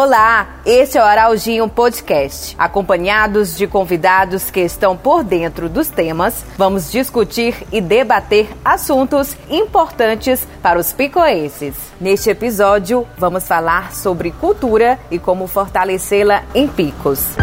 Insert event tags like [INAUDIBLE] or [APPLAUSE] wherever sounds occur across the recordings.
Olá, esse é o Araldinho Podcast. Acompanhados de convidados que estão por dentro dos temas, vamos discutir e debater assuntos importantes para os picoenses. Neste episódio, vamos falar sobre cultura e como fortalecê-la em Picos.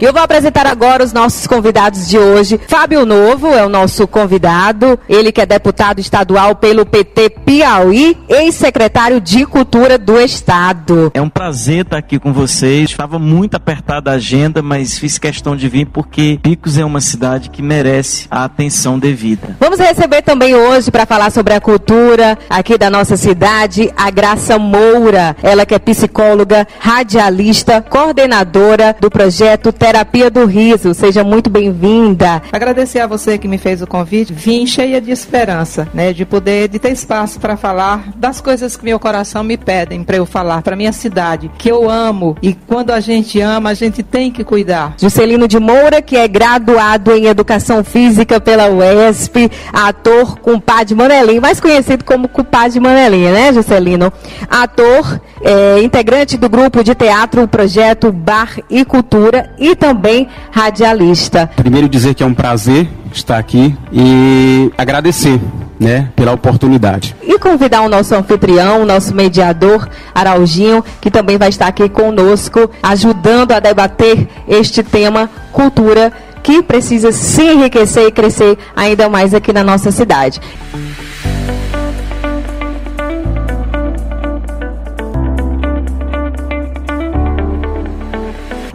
E eu vou apresentar agora os nossos convidados de hoje. Fábio Novo é o nosso convidado, ele que é deputado estadual pelo PT Piauí, ex-secretário de Cultura do Estado. É um prazer estar aqui com vocês. Estava muito apertada a agenda, mas fiz questão de vir porque Picos é uma cidade que merece a atenção devida. Vamos receber também hoje para falar sobre a cultura aqui da nossa cidade a Graça Moura, ela que é psicóloga, radialista, coordenadora do projeto Terapia do Riso. Seja muito bem-vinda. Agradecer a você que me fez o convite. Vim cheia de esperança, né, de poder de ter espaço para falar das coisas que meu coração me pedem para eu falar para minha cidade, que eu amo e quando a gente ama, a gente tem que cuidar. Juscelino de Moura, que é graduado em Educação Física pela UESP, ator compadre Manelinho, mais conhecido como compadre Manelinho, né, Juscelino? Ator, é, integrante do grupo de teatro Projeto Bar e Cultura e também radialista. Primeiro dizer que é um prazer estar aqui e agradecer né, pela oportunidade. E convidar o nosso anfitrião, o nosso mediador, Araujinho, que também vai estar aqui conosco, ajudando a debater este tema cultura que precisa se enriquecer e crescer ainda mais aqui na nossa cidade.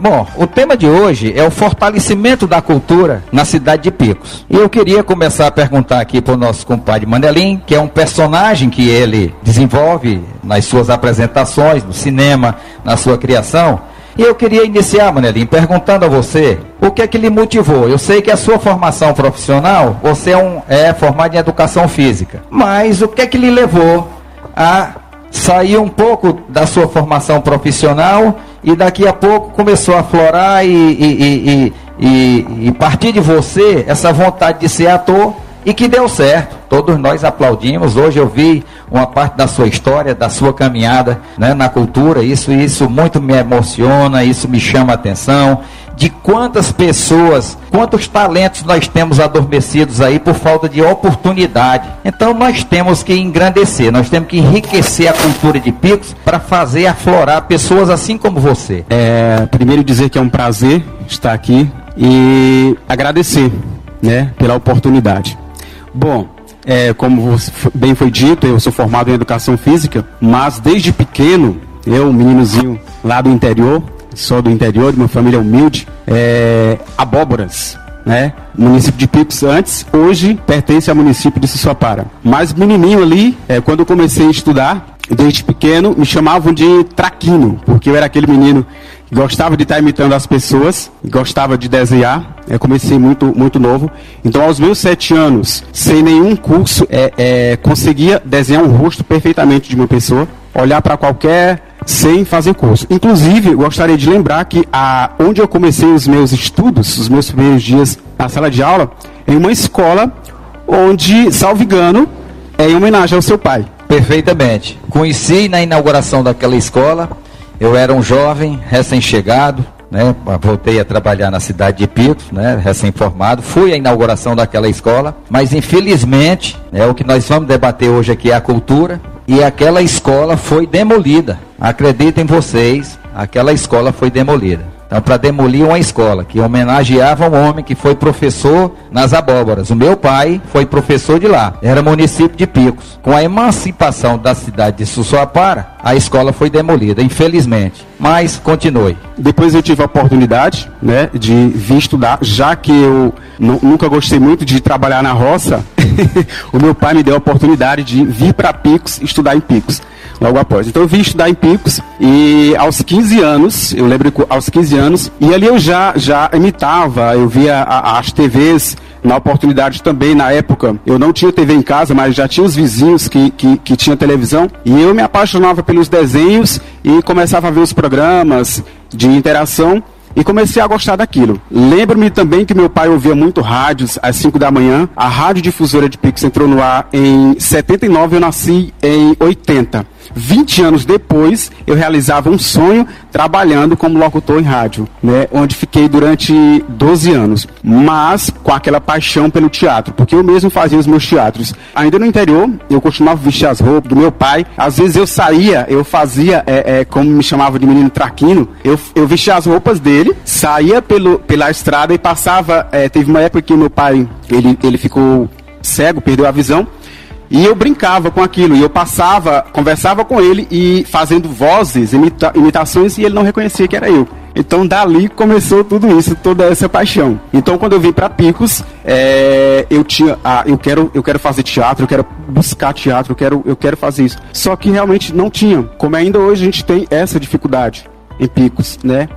Bom, o tema de hoje é o fortalecimento da cultura na cidade de Picos. E eu queria começar a perguntar aqui para o nosso compadre Manelim, que é um personagem que ele desenvolve nas suas apresentações, no cinema, na sua criação. E eu queria iniciar, Manelim, perguntando a você o que é que lhe motivou. Eu sei que a sua formação profissional, você é, um, é formado em educação física, mas o que é que lhe levou a sair um pouco da sua formação profissional e daqui a pouco começou a florar e, e, e, e, partir de você essa vontade de ser ator e que deu certo. Todos nós aplaudimos. Hoje eu vi uma parte da sua história, da sua caminhada né, na cultura. Isso, isso muito me emociona, isso me chama a atenção. De quantas pessoas, quantos talentos nós temos adormecidos aí por falta de oportunidade. Então nós temos que engrandecer, nós temos que enriquecer a cultura de Picos para fazer aflorar pessoas assim como você. É, primeiro dizer que é um prazer estar aqui e agradecer né, pela oportunidade. Bom, é, como bem foi dito, eu sou formado em educação física, mas desde pequeno, eu, meninozinho lá do interior, sou do interior, de uma família humilde, é, abóboras, né? Município de Picos antes, hoje pertence ao município de Sissuapara. Mas menininho ali, é, quando eu comecei a estudar, desde pequeno, me chamavam de traquino, porque eu era aquele menino gostava de estar imitando as pessoas, gostava de desenhar. Eu comecei muito, muito novo. Então, aos meus sete anos, sem nenhum curso, é, é, conseguia desenhar um rosto perfeitamente de uma pessoa, olhar para qualquer sem fazer curso. Inclusive, gostaria de lembrar que a, onde eu comecei os meus estudos, os meus primeiros dias na sala de aula, em uma escola onde, salvo engano, é em homenagem ao seu pai. Perfeitamente. Conheci na inauguração daquela escola eu era um jovem, recém-chegado, né? Voltei a trabalhar na cidade de Picos, né? Recém-formado. Fui à inauguração daquela escola, mas infelizmente, né, o que nós vamos debater hoje aqui é a cultura e aquela escola foi demolida. Acreditem vocês, aquela escola foi demolida. Então, para demolir uma escola que homenageava um homem que foi professor nas abóboras. O meu pai foi professor de lá, era município de Picos. Com a emancipação da cidade de Sussuapara, a escola foi demolida, infelizmente. Mas continue. Depois eu tive a oportunidade né, de vir estudar, já que eu nunca gostei muito de trabalhar na roça, [LAUGHS] o meu pai me deu a oportunidade de vir para Picos estudar em Picos logo após. Então eu vim estudar em Picos e aos 15 anos, eu lembro aos 15 anos, e ali eu já, já imitava, eu via a, as TVs na oportunidade também, na época, eu não tinha TV em casa, mas já tinha os vizinhos que, que, que tinham televisão, e eu me apaixonava pelos desenhos e começava a ver os programas de interação, e comecei a gostar daquilo. Lembro-me também que meu pai ouvia muito rádios às 5 da manhã. A rádio difusora de Pix entrou no ar em 79, eu nasci em 80. 20 anos depois, eu realizava um sonho trabalhando como locutor em rádio, né? Onde fiquei durante 12 anos, mas com aquela paixão pelo teatro, porque eu mesmo fazia os meus teatros. Ainda no interior, eu continuava vestir as roupas do meu pai. Às vezes eu saía, eu fazia, é, é, como me chamava de menino traquino, eu, eu vestia as roupas dele, saía pelo, pela estrada e passava. É, teve uma época que meu pai ele, ele ficou cego, perdeu a visão. E eu brincava com aquilo, e eu passava, conversava com ele e fazendo vozes, imita imitações, e ele não reconhecia que era eu. Então dali começou tudo isso, toda essa paixão. Então quando eu vim para Picos, é, eu tinha, ah, eu quero, eu quero fazer teatro, eu quero buscar teatro, eu quero, eu quero fazer isso. Só que realmente não tinha. Como ainda hoje a gente tem essa dificuldade em Picos, né?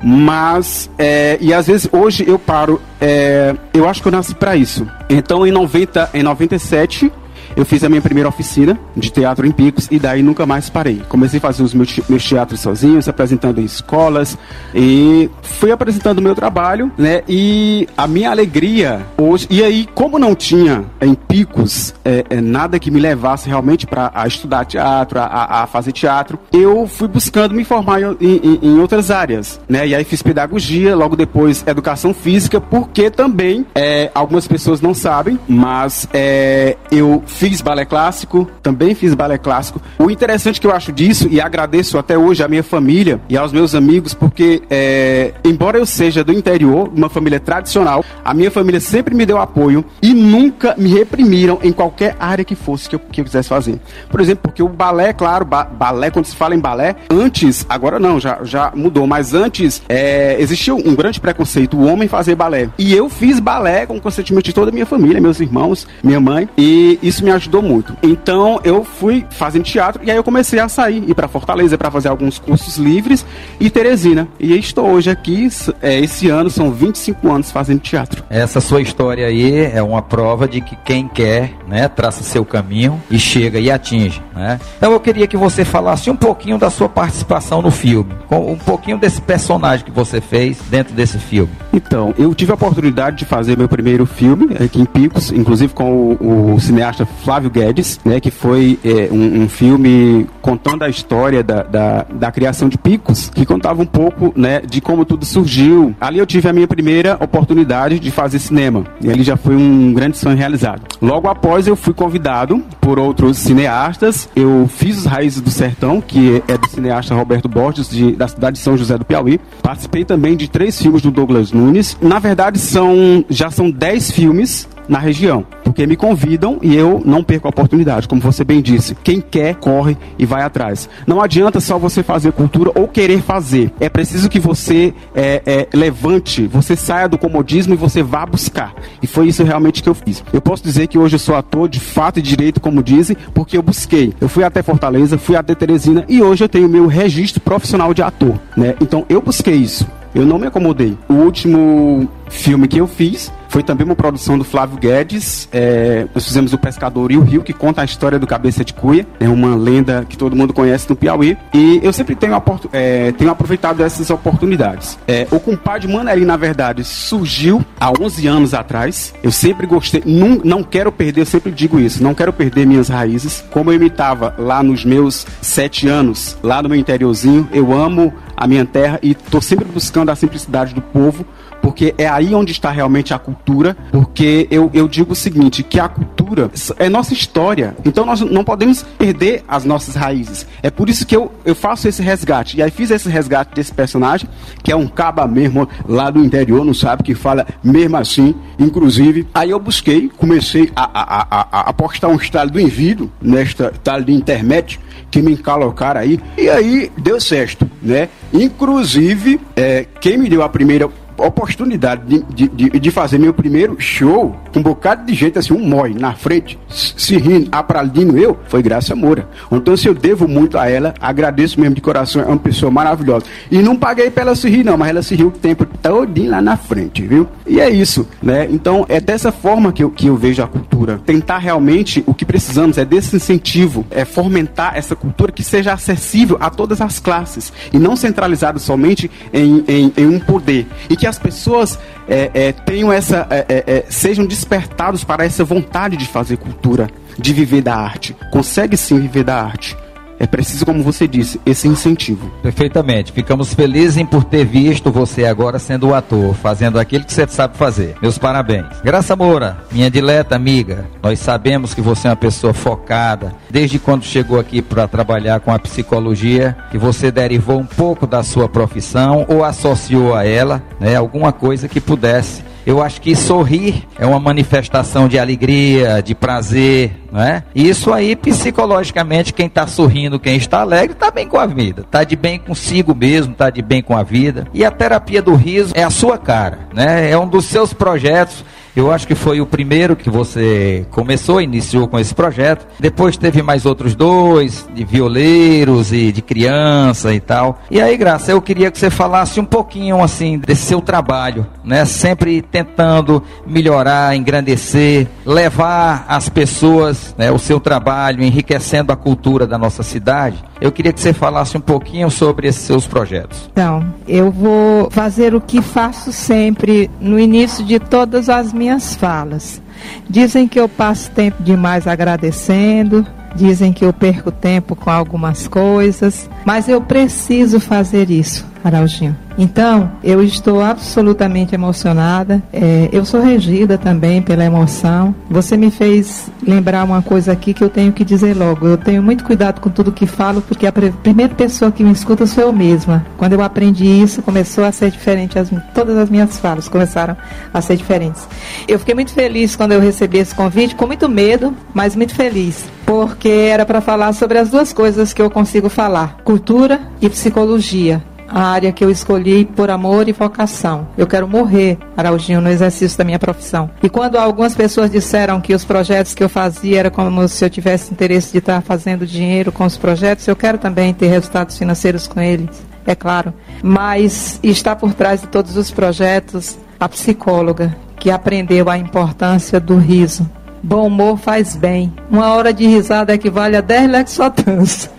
Mas, é, e às vezes hoje eu paro, é, eu acho que eu nasci para isso. Então em 90, em 97 eu fiz a minha primeira oficina de teatro em Picos e daí nunca mais parei. Comecei a fazer os meus, teatros sozinhos, apresentando em escolas e fui apresentando o meu trabalho, né? E a minha alegria hoje. E aí, como não tinha em Picos é, é, nada que me levasse realmente para estudar teatro, a, a, fazer teatro, eu fui buscando me formar em, em, em, outras áreas, né? E aí fiz pedagogia, logo depois educação física, porque também é, algumas pessoas não sabem, mas é, eu fiz fiz balé clássico, também fiz balé clássico. O interessante que eu acho disso, e agradeço até hoje à minha família e aos meus amigos, porque, é, embora eu seja do interior, uma família tradicional, a minha família sempre me deu apoio e nunca me reprimiram em qualquer área que fosse que eu, que eu quisesse fazer. Por exemplo, porque o balé, claro, ba balé, quando se fala em balé, antes, agora não, já, já mudou, mas antes é, existia um grande preconceito, o homem fazer balé. E eu fiz balé com o consentimento de toda a minha família, meus irmãos, minha mãe, e isso me ajudou muito. Então eu fui fazendo teatro e aí eu comecei a sair, ir para Fortaleza para fazer alguns cursos livres e Teresina. E estou hoje aqui, é, esse ano são 25 anos fazendo teatro. Essa sua história aí é uma prova de que quem quer, né, traça seu caminho e chega e atinge, né? Então eu queria que você falasse um pouquinho da sua participação no filme, com um pouquinho desse personagem que você fez dentro desse filme. Então, eu tive a oportunidade de fazer meu primeiro filme aqui em Picos, inclusive com o, o cineasta Flávio Guedes, né, que foi é, um, um, filme contando a história da, da, da, criação de Picos, que contava um pouco né, de como tudo surgiu. Ali eu tive a minha primeira oportunidade de fazer cinema, e ali já foi um grande sonho realizado. Logo após eu fui convidado por outros cineastas, eu fiz Os Raízes do Sertão, que é do cineasta Roberto Borges, de, da cidade de São José do Piauí. Participei também de três filmes do Douglas Nunes. Na verdade, são já são dez filmes na região, porque me convidam e eu não perco a oportunidade, como você bem disse. Quem quer, corre e vai atrás. Não adianta só você fazer cultura ou querer fazer. É preciso que você é, é, levante, você saia do comodismo e você vá buscar. E foi isso realmente que eu fiz. Eu posso dizer que hoje eu sou ator de fato e direito, como dizem, porque eu busquei. Eu fui até Fortaleza, fui até Teresina e hoje eu tenho meu registro profissional de ator. Né? Então eu busquei isso. Eu não me acomodei. O último filme que eu fiz foi também uma produção do Flávio Guedes. É, nós fizemos O Pescador e o Rio, que conta a história do Cabeça de Cuia. É uma lenda que todo mundo conhece no Piauí. E eu sempre tenho, é, tenho aproveitado essas oportunidades. É, o Compadre Maneli, na verdade, surgiu há 11 anos atrás. Eu sempre gostei, não, não quero perder, eu sempre digo isso, não quero perder minhas raízes. Como eu imitava lá nos meus sete anos, lá no meu interiorzinho, eu amo a minha terra e estou sempre buscando a simplicidade do povo porque é aí onde está realmente a cultura, porque eu, eu digo o seguinte, que a cultura é nossa história, então nós não podemos perder as nossas raízes. É por isso que eu, eu faço esse resgate, e aí fiz esse resgate desse personagem, que é um caba mesmo lá do interior, não sabe, que fala mesmo assim, inclusive. Aí eu busquei, comecei a, a, a, a postar um estado do envido, nesta tal de internet, que me encalocaram aí, e aí deu certo, né? Inclusive, é, quem me deu a primeira oportunidade de, de, de, fazer meu primeiro show com um bocado de gente, assim, um mói na frente, se rindo, apraldindo eu, foi Graça Moura. Então, se eu devo muito a ela, agradeço mesmo de coração, é uma pessoa maravilhosa. E não paguei pra ela se rir, não, mas ela se riu o tempo todinho lá na frente, viu? E é isso, né? Então, é dessa forma que eu, que eu vejo a cultura. Tentar realmente, o que precisamos é desse incentivo, é fomentar essa cultura que seja acessível a todas as classes e não centralizado somente em, em, em um poder. E que que as pessoas é, é, tenham essa, é, é, é, sejam despertados para essa vontade de fazer cultura, de viver da arte. Consegue sim viver da arte. É preciso, como você disse, esse incentivo. Perfeitamente. Ficamos felizes por ter visto você agora sendo o ator, fazendo aquilo que você sabe fazer. Meus parabéns. Graça Moura, minha dileta amiga, nós sabemos que você é uma pessoa focada, desde quando chegou aqui para trabalhar com a psicologia, que você derivou um pouco da sua profissão ou associou a ela, né, alguma coisa que pudesse eu acho que sorrir é uma manifestação de alegria, de prazer, não é? E isso aí, psicologicamente, quem está sorrindo, quem está alegre, está bem com a vida, está de bem consigo mesmo, está de bem com a vida. E a terapia do riso é a sua cara, né? É um dos seus projetos eu acho que foi o primeiro que você começou, iniciou com esse projeto. Depois teve mais outros dois, de violeiros e de criança e tal. E aí, Graça, eu queria que você falasse um pouquinho assim desse seu trabalho, né? Sempre tentando melhorar, engrandecer, levar as pessoas, né, o seu trabalho, enriquecendo a cultura da nossa cidade. Eu queria que você falasse um pouquinho sobre esses seus projetos. Então, eu vou fazer o que faço sempre no início de todas as minhas falas. Dizem que eu passo tempo demais agradecendo, dizem que eu perco tempo com algumas coisas, mas eu preciso fazer isso, Araldinho. Então, eu estou absolutamente emocionada. É, eu sou regida também pela emoção. Você me fez lembrar uma coisa aqui que eu tenho que dizer logo. Eu tenho muito cuidado com tudo que falo, porque a primeira pessoa que me escuta sou eu mesma. Quando eu aprendi isso, começou a ser diferente. As, todas as minhas falas começaram a ser diferentes. Eu fiquei muito feliz quando eu recebi esse convite, com muito medo, mas muito feliz, porque era para falar sobre as duas coisas que eu consigo falar: cultura e psicologia a área que eu escolhi por amor e vocação. Eu quero morrer, Araujinho, no exercício da minha profissão. E quando algumas pessoas disseram que os projetos que eu fazia era como se eu tivesse interesse de estar fazendo dinheiro com os projetos, eu quero também ter resultados financeiros com eles, é claro. Mas está por trás de todos os projetos a psicóloga que aprendeu a importância do riso. Bom humor faz bem. Uma hora de risada equivale a 10 lexotans.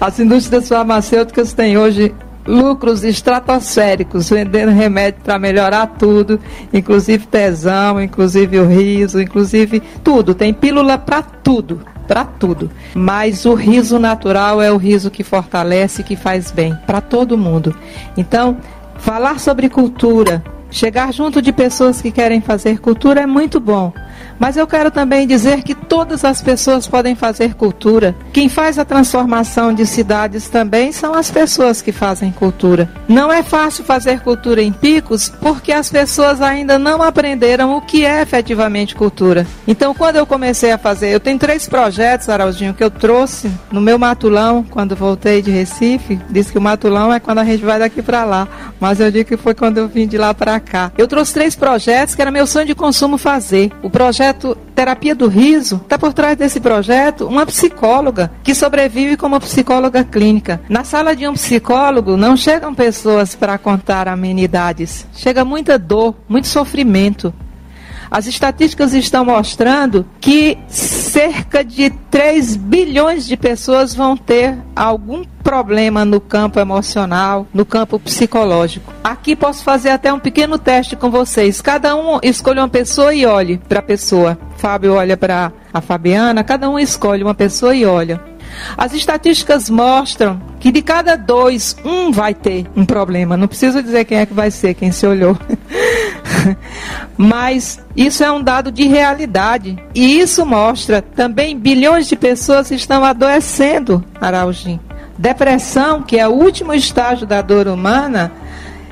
As indústrias farmacêuticas têm hoje lucros estratosféricos, vendendo remédio para melhorar tudo, inclusive tesão, inclusive o riso, inclusive tudo. Tem pílula para tudo, para tudo. Mas o riso natural é o riso que fortalece, que faz bem para todo mundo. Então, falar sobre cultura, chegar junto de pessoas que querem fazer cultura é muito bom. Mas eu quero também dizer que todas as pessoas podem fazer cultura. Quem faz a transformação de cidades também são as pessoas que fazem cultura. Não é fácil fazer cultura em picos porque as pessoas ainda não aprenderam o que é efetivamente cultura. Então, quando eu comecei a fazer, eu tenho três projetos, Araldinho, que eu trouxe no meu matulão quando voltei de Recife. Disse que o matulão é quando a gente vai daqui para lá, mas eu digo que foi quando eu vim de lá para cá. Eu trouxe três projetos que era meu sonho de consumo fazer. O projeto Terapia do Riso, está por trás desse projeto uma psicóloga que sobrevive como psicóloga clínica. Na sala de um psicólogo não chegam pessoas para contar amenidades, chega muita dor, muito sofrimento. As estatísticas estão mostrando que cerca de 3 bilhões de pessoas vão ter algum problema no campo emocional, no campo psicológico. Aqui posso fazer até um pequeno teste com vocês. Cada um escolhe uma pessoa e olhe para a pessoa. Fábio olha para a Fabiana, cada um escolhe uma pessoa e olha. As estatísticas mostram que de cada dois, um vai ter um problema. Não preciso dizer quem é que vai ser, quem se olhou. [LAUGHS] Mas isso é um dado de realidade. E isso mostra também bilhões de pessoas estão adoecendo, Araujim. Depressão, que é o último estágio da dor humana,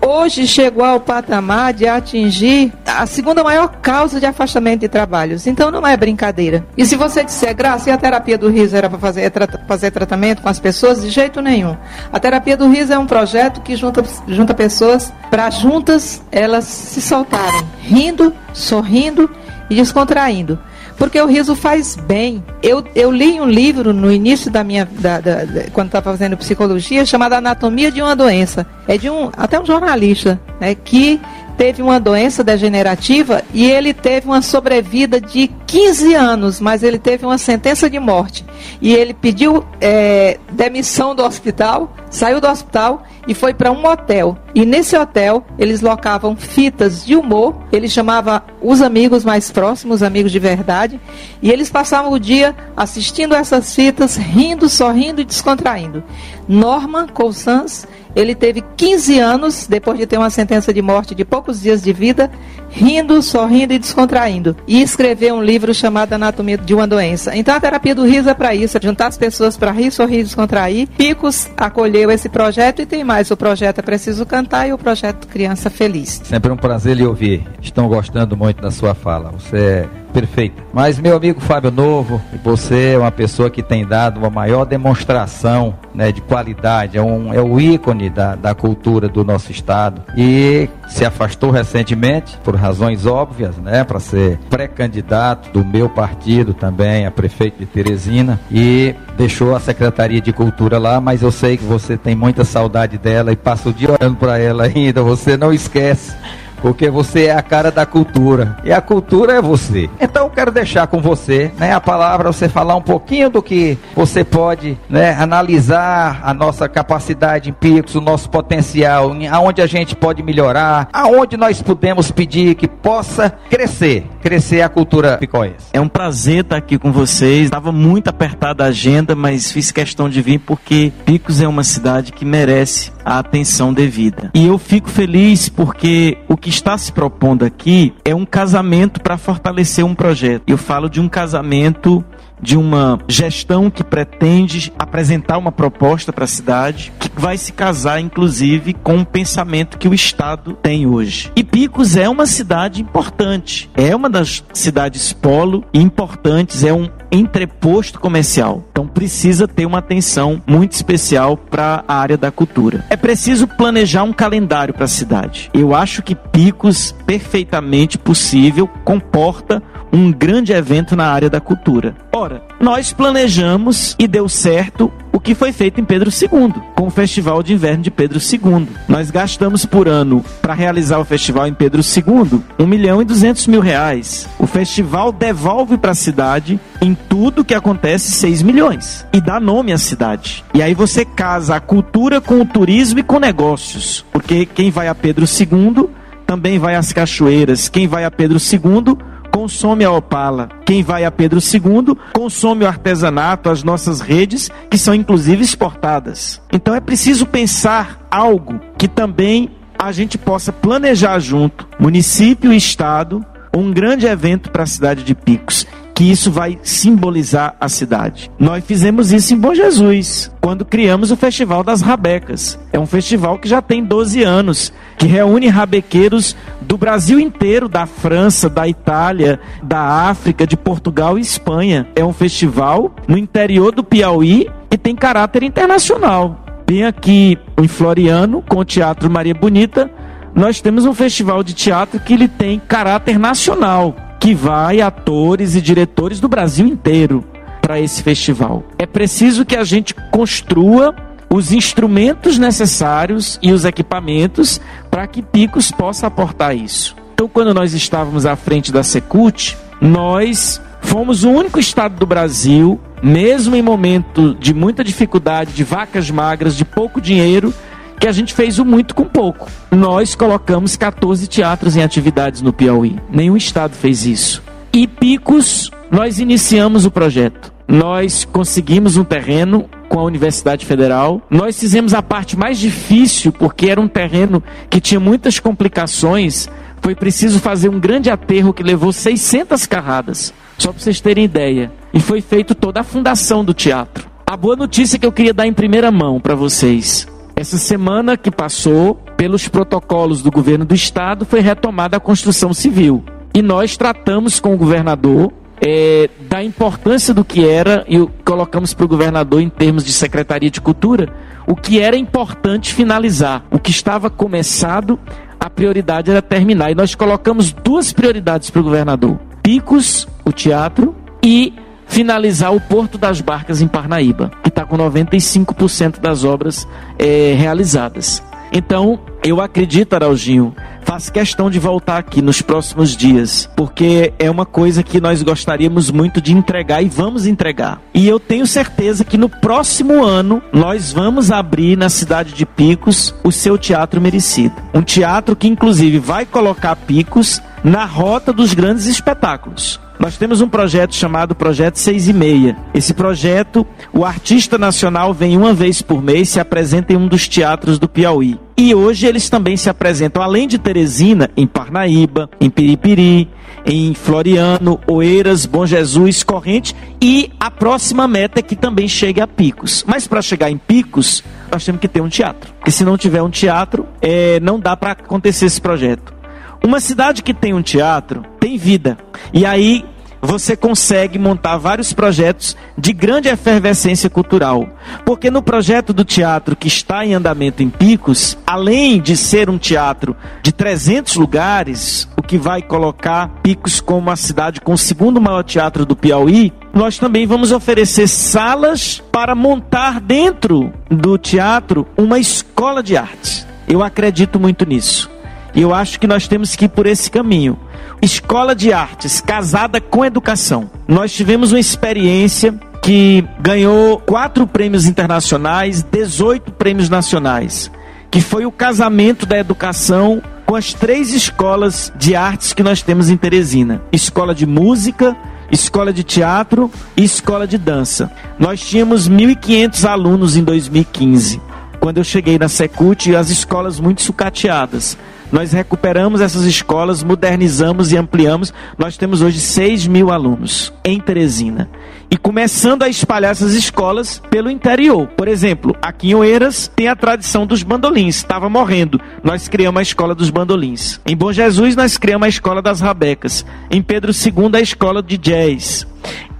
hoje chegou ao patamar de atingir a segunda maior causa de afastamento de trabalhos. Então não é brincadeira. E se você disser, Graça, e a terapia do riso era para fazer, é fazer tratamento com as pessoas? De jeito nenhum. A terapia do riso é um projeto que junta, junta pessoas para juntas elas se soltarem, rindo, sorrindo e descontraindo porque o riso faz bem. Eu, eu li um livro no início da minha. Da, da, da, quando estava fazendo psicologia, chamado Anatomia de uma Doença. É de um. até um jornalista, né, que teve uma doença degenerativa e ele teve uma sobrevida de 15 anos, mas ele teve uma sentença de morte. E ele pediu é, demissão do hospital, saiu do hospital e foi para um hotel. E nesse hotel eles locavam fitas de humor, ele chamava os amigos mais próximos, amigos de verdade, e eles passavam o dia assistindo essas fitas, rindo, sorrindo e descontraindo. Norman Cousins ele teve 15 anos, depois de ter uma sentença de morte de poucos dias de vida, rindo, sorrindo e descontraindo. E escreveu um livro chamado Anatomia de uma Doença. Então a terapia do riso é para isso, é juntar as pessoas para rir, sorrir e descontrair. Picos acolheu esse projeto e tem mais. O projeto É Preciso Cantar e o projeto Criança Feliz. Sempre um prazer lhe ouvir. Estão gostando muito da sua fala. Você é perfeita. Mas meu amigo Fábio Novo, você é uma pessoa que tem dado uma maior demonstração né, de qualidade, é, um, é o ícone da, da cultura do nosso estado e se afastou recentemente por razões óbvias, né, para ser pré-candidato do meu partido também a prefeito de Teresina. E deixou a Secretaria de Cultura lá, mas eu sei que você tem muita saudade dela e passa o dia olhando para ela [LAUGHS] ainda, você não esquece porque você é a cara da cultura e a cultura é você. Então eu quero deixar com você, né, a palavra você falar um pouquinho do que você pode, né, analisar a nossa capacidade em picos, o nosso potencial, aonde a gente pode melhorar, aonde nós podemos pedir que possa crescer, crescer a cultura picoense. É um prazer estar aqui com vocês. Estava muito apertada a agenda, mas fiz questão de vir porque Picos é uma cidade que merece a atenção devida. E eu fico feliz porque o que está se propondo aqui é um casamento para fortalecer um projeto. Eu falo de um casamento de uma gestão que pretende apresentar uma proposta para a cidade, que vai se casar, inclusive, com o pensamento que o Estado tem hoje. E Picos é uma cidade importante, é uma das cidades polo importantes, é um entreposto comercial. Então precisa ter uma atenção muito especial para a área da cultura. É preciso planejar um calendário para a cidade. Eu acho que Picos, perfeitamente possível, comporta um grande evento na área da cultura. Ora, nós planejamos e deu certo o que foi feito em Pedro II, com o Festival de Inverno de Pedro II. Nós gastamos por ano para realizar o festival em Pedro II 1 milhão e 200 mil reais. O festival devolve para a cidade, em tudo que acontece, 6 milhões e dá nome à cidade. E aí você casa a cultura com o turismo e com negócios, porque quem vai a Pedro II também vai às cachoeiras, quem vai a Pedro II consome a opala. Quem vai a Pedro II consome o artesanato, as nossas redes, que são inclusive exportadas. Então é preciso pensar algo que também a gente possa planejar junto, município e estado, um grande evento para a cidade de Picos que isso vai simbolizar a cidade. Nós fizemos isso em Bom Jesus, quando criamos o Festival das Rabecas. É um festival que já tem 12 anos, que reúne rabequeiros do Brasil inteiro, da França, da Itália, da África, de Portugal e Espanha. É um festival no interior do Piauí e tem caráter internacional. Bem aqui em Floriano, com o Teatro Maria Bonita, nós temos um festival de teatro que ele tem caráter nacional que vai atores e diretores do Brasil inteiro para esse festival. É preciso que a gente construa os instrumentos necessários e os equipamentos para que Picos possa aportar isso. Então, quando nós estávamos à frente da Secult, nós fomos o único estado do Brasil, mesmo em momento de muita dificuldade, de vacas magras, de pouco dinheiro, que a gente fez o muito com pouco. Nós colocamos 14 teatros em atividades no Piauí. Nenhum estado fez isso. E Picos, nós iniciamos o projeto. Nós conseguimos um terreno com a Universidade Federal. Nós fizemos a parte mais difícil, porque era um terreno que tinha muitas complicações. Foi preciso fazer um grande aterro que levou 600 carradas, só para vocês terem ideia. E foi feito toda a fundação do teatro. A boa notícia que eu queria dar em primeira mão para vocês essa semana que passou, pelos protocolos do governo do estado, foi retomada a construção civil. E nós tratamos com o governador é, da importância do que era, e colocamos para o governador, em termos de Secretaria de Cultura, o que era importante finalizar. O que estava começado, a prioridade era terminar. E nós colocamos duas prioridades para o governador: Picos, o teatro, e finalizar o Porto das Barcas em Parnaíba, que está com 95% das obras é, realizadas. Então, eu acredito, Araldinho, faz questão de voltar aqui nos próximos dias, porque é uma coisa que nós gostaríamos muito de entregar e vamos entregar. E eu tenho certeza que no próximo ano nós vamos abrir na cidade de Picos o seu teatro merecido. Um teatro que inclusive vai colocar Picos na rota dos grandes espetáculos. Nós temos um projeto chamado Projeto Seis e Meia. Esse projeto, o artista nacional vem uma vez por mês se apresenta em um dos teatros do Piauí. E hoje eles também se apresentam, além de Teresina, em Parnaíba, em Piripiri, em Floriano, Oeiras, Bom Jesus, Corrente e a próxima meta é que também chegue a Picos. Mas para chegar em Picos, nós temos que ter um teatro. Porque se não tiver um teatro, é, não dá para acontecer esse projeto. Uma cidade que tem um teatro tem vida. E aí você consegue montar vários projetos de grande efervescência cultural. Porque no projeto do teatro que está em andamento em Picos, além de ser um teatro de 300 lugares, o que vai colocar Picos como a cidade com o segundo maior teatro do Piauí, nós também vamos oferecer salas para montar dentro do teatro uma escola de arte. Eu acredito muito nisso. E eu acho que nós temos que ir por esse caminho. Escola de artes casada com educação. Nós tivemos uma experiência que ganhou quatro prêmios internacionais, 18 prêmios nacionais, que foi o casamento da educação com as três escolas de artes que nós temos em Teresina: escola de música, escola de teatro e escola de dança. Nós tínhamos 1.500 alunos em 2015. Quando eu cheguei na Secult, as escolas muito sucateadas. Nós recuperamos essas escolas, modernizamos e ampliamos. Nós temos hoje 6 mil alunos em Teresina. E começando a espalhar essas escolas pelo interior. Por exemplo, aqui em Oeiras tem a tradição dos bandolins. Estava morrendo. Nós criamos a escola dos bandolins. Em Bom Jesus, nós criamos a escola das rabecas. Em Pedro II, a escola de jazz.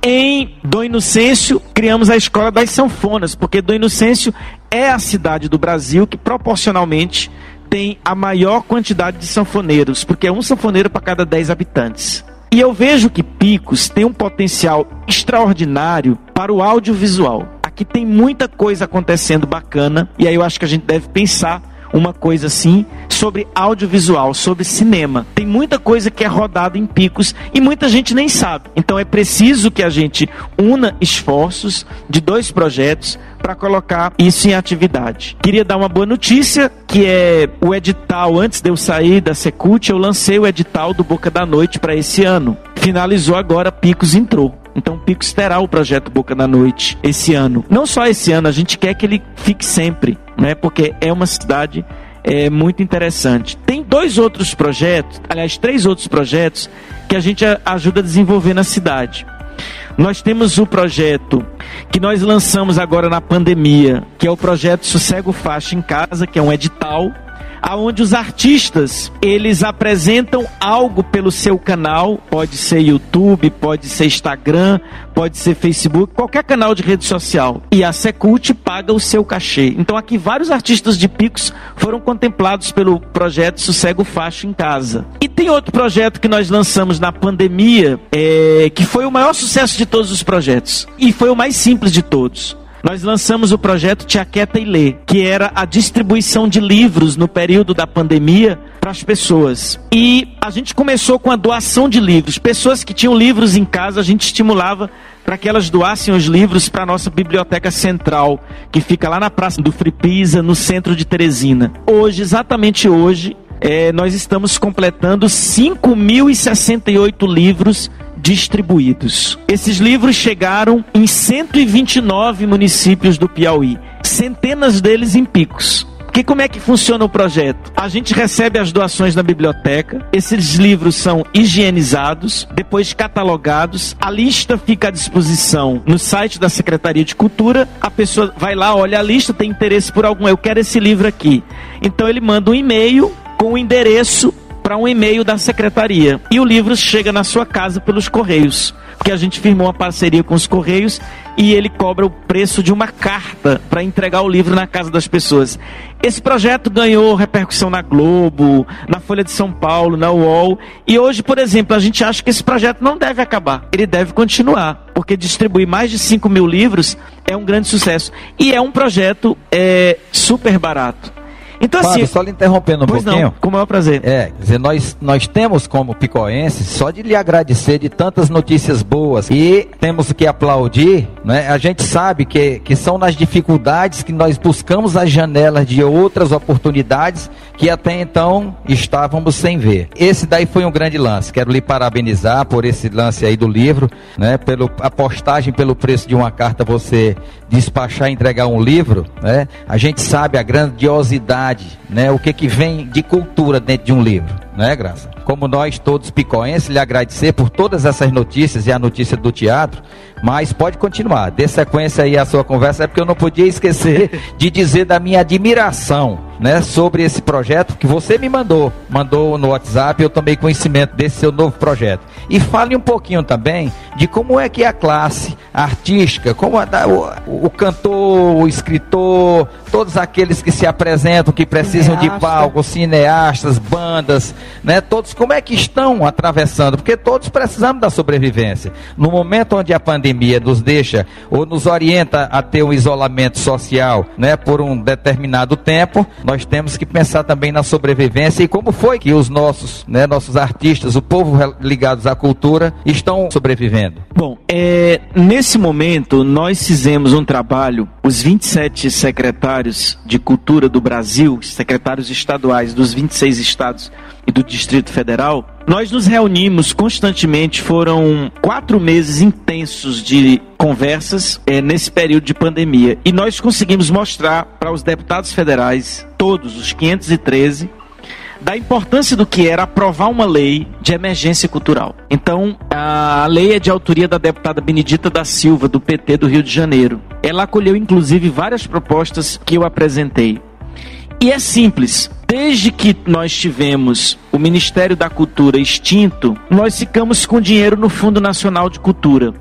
Em Dom Inocêncio, criamos a escola das sanfonas, porque Dom Inocêncio é a cidade do Brasil que proporcionalmente tem a maior quantidade de sanfoneiros, porque é um sanfoneiro para cada 10 habitantes. E eu vejo que Picos tem um potencial extraordinário para o audiovisual. Aqui tem muita coisa acontecendo bacana, e aí eu acho que a gente deve pensar uma coisa assim sobre audiovisual, sobre cinema. Tem muita coisa que é rodada em picos e muita gente nem sabe. Então é preciso que a gente una esforços de dois projetos para colocar isso em atividade. Queria dar uma boa notícia, que é o edital, antes de eu sair da Secult, eu lancei o edital do Boca da Noite para esse ano. Finalizou agora, Picos entrou. Picos terá o projeto Boca da Noite esse ano. Não só esse ano, a gente quer que ele fique sempre, né? Porque é uma cidade é, muito interessante. Tem dois outros projetos, aliás, três outros projetos que a gente ajuda a desenvolver na cidade. Nós temos o projeto que nós lançamos agora na pandemia, que é o projeto Sossego Faixa em Casa, que é um edital aonde os artistas eles apresentam algo pelo seu canal, pode ser YouTube, pode ser Instagram, pode ser Facebook, qualquer canal de rede social. E a Secult paga o seu cachê. Então aqui vários artistas de Picos foram contemplados pelo projeto Sossego Facho em Casa. E tem outro projeto que nós lançamos na pandemia, é, que foi o maior sucesso de todos os projetos e foi o mais simples de todos nós lançamos o projeto Te Aquieta e Lê, que era a distribuição de livros no período da pandemia para as pessoas. E a gente começou com a doação de livros. Pessoas que tinham livros em casa, a gente estimulava para que elas doassem os livros para a nossa biblioteca central, que fica lá na Praça do Fripisa, no centro de Teresina. Hoje, exatamente hoje, é, nós estamos completando 5.068 livros distribuídos. Esses livros chegaram em 129 municípios do Piauí, centenas deles em picos. Que como é que funciona o projeto? A gente recebe as doações na biblioteca, esses livros são higienizados, depois catalogados, a lista fica à disposição no site da Secretaria de Cultura, a pessoa vai lá, olha a lista, tem interesse por algum, eu quero esse livro aqui. Então ele manda um e-mail com o endereço para um e-mail da secretaria. E o livro chega na sua casa pelos correios. Porque a gente firmou uma parceria com os correios e ele cobra o preço de uma carta para entregar o livro na casa das pessoas. Esse projeto ganhou repercussão na Globo, na Folha de São Paulo, na UOL. E hoje, por exemplo, a gente acha que esse projeto não deve acabar. Ele deve continuar. Porque distribuir mais de 5 mil livros é um grande sucesso. E é um projeto é, super barato. Então, Fábio, assim, só lhe interrompendo um pois pouquinho. Não, com o maior prazer. É, dizer, nós, nós temos como picoenses, só de lhe agradecer de tantas notícias boas e temos que aplaudir, né? A gente sabe que, que são nas dificuldades que nós buscamos as janelas de outras oportunidades que até então estávamos sem ver. Esse daí foi um grande lance. Quero lhe parabenizar por esse lance aí do livro, né? Pelo a postagem pelo preço de uma carta você despachar e entregar um livro, né? A gente sabe a grandiosidade, né? O que que vem de cultura dentro de um livro, né, Graça? Como nós todos picoenses, lhe agradecer por todas essas notícias e a notícia do teatro, mas pode continuar. Dê sequência aí a sua conversa, é porque eu não podia esquecer de dizer da minha admiração né, sobre esse projeto que você me mandou, mandou no WhatsApp, eu tomei conhecimento desse seu novo projeto. E fale um pouquinho também de como é que é a classe artística, como a, o, o, cantor, o escritor, todos aqueles que se apresentam, que precisam Cineasta. de palco, cineastas, bandas, né, todos como é que estão atravessando, porque todos precisamos da sobrevivência. No momento onde a pandemia nos deixa ou nos orienta a ter um isolamento social, né, por um determinado tempo, nós temos que pensar também na sobrevivência e como foi que os nossos, né, nossos artistas, o povo ligados à cultura, estão sobrevivendo. Bom, é, nesse momento nós fizemos um trabalho, os 27 secretários de cultura do Brasil, secretários estaduais dos 26 estados e do Distrito Federal, nós nos reunimos constantemente, foram quatro meses intensos de conversas é, nesse período de pandemia. E nós conseguimos mostrar para os deputados federais, todos os 513, da importância do que era aprovar uma lei de emergência cultural. Então, a lei é de autoria da deputada Benedita da Silva, do PT do Rio de Janeiro. Ela acolheu, inclusive, várias propostas que eu apresentei. E é simples. Desde que nós tivemos o Ministério da Cultura extinto, nós ficamos com dinheiro no Fundo Nacional de Cultura.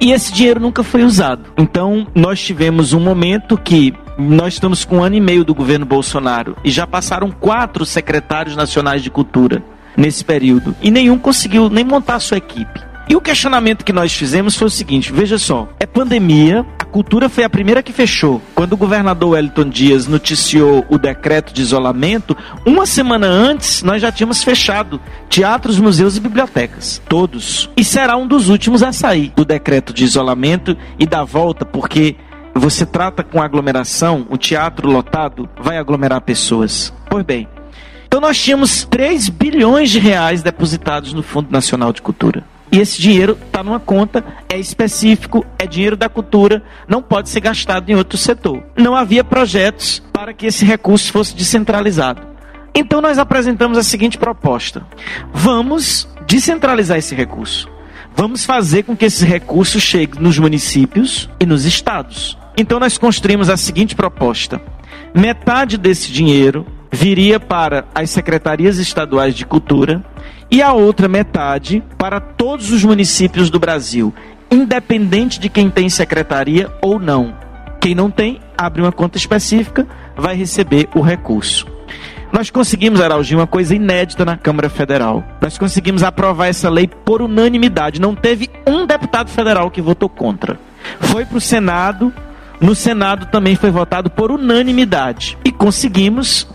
E esse dinheiro nunca foi usado. Então, nós tivemos um momento que nós estamos com um ano e meio do governo Bolsonaro e já passaram quatro secretários nacionais de cultura nesse período e nenhum conseguiu nem montar sua equipe. E o questionamento que nós fizemos foi o seguinte: veja só, é pandemia, a cultura foi a primeira que fechou. Quando o governador Wellington Dias noticiou o decreto de isolamento, uma semana antes nós já tínhamos fechado teatros, museus e bibliotecas, todos. E será um dos últimos a sair do decreto de isolamento e da volta, porque você trata com aglomeração, o teatro lotado vai aglomerar pessoas. Pois bem, então nós tínhamos 3 bilhões de reais depositados no Fundo Nacional de Cultura. E esse dinheiro está numa conta, é específico, é dinheiro da cultura, não pode ser gastado em outro setor. Não havia projetos para que esse recurso fosse descentralizado. Então nós apresentamos a seguinte proposta: vamos descentralizar esse recurso. Vamos fazer com que esse recurso chegue nos municípios e nos estados. Então nós construímos a seguinte proposta: metade desse dinheiro viria para as secretarias estaduais de cultura e a outra metade para todos os municípios do Brasil, independente de quem tem secretaria ou não. Quem não tem, abre uma conta específica, vai receber o recurso. Nós conseguimos, Arauginho, uma coisa inédita na Câmara Federal. Nós conseguimos aprovar essa lei por unanimidade. Não teve um deputado federal que votou contra. Foi para o Senado. No Senado também foi votado por unanimidade. E conseguimos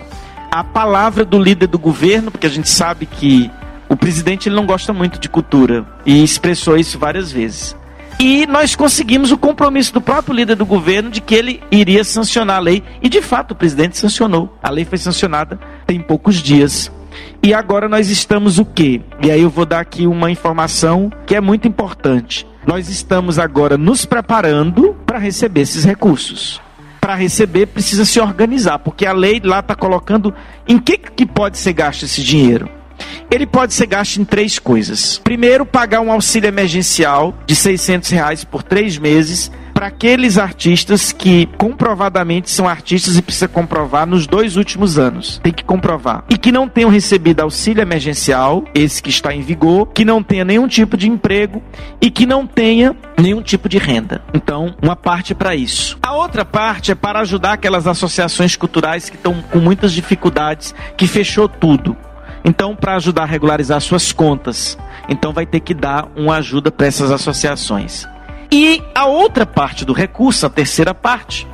a palavra do líder do governo, porque a gente sabe que o presidente ele não gosta muito de cultura e expressou isso várias vezes. E nós conseguimos o compromisso do próprio líder do governo de que ele iria sancionar a lei. E de fato o presidente sancionou. A lei foi sancionada tem poucos dias. E agora nós estamos o quê? E aí eu vou dar aqui uma informação que é muito importante. Nós estamos agora nos preparando para receber esses recursos. Para receber precisa se organizar, porque a lei lá está colocando em que, que pode ser gasto esse dinheiro ele pode ser gasto em três coisas. Primeiro, pagar um auxílio emergencial de 600 reais por três meses para aqueles artistas que comprovadamente são artistas e precisa comprovar nos dois últimos anos. Tem que comprovar. E que não tenham recebido auxílio emergencial, esse que está em vigor, que não tenha nenhum tipo de emprego e que não tenha nenhum tipo de renda. Então, uma parte é para isso. A outra parte é para ajudar aquelas associações culturais que estão com muitas dificuldades, que fechou tudo. Então, para ajudar a regularizar suas contas, então vai ter que dar uma ajuda para essas associações. E a outra parte do recurso, a terceira parte,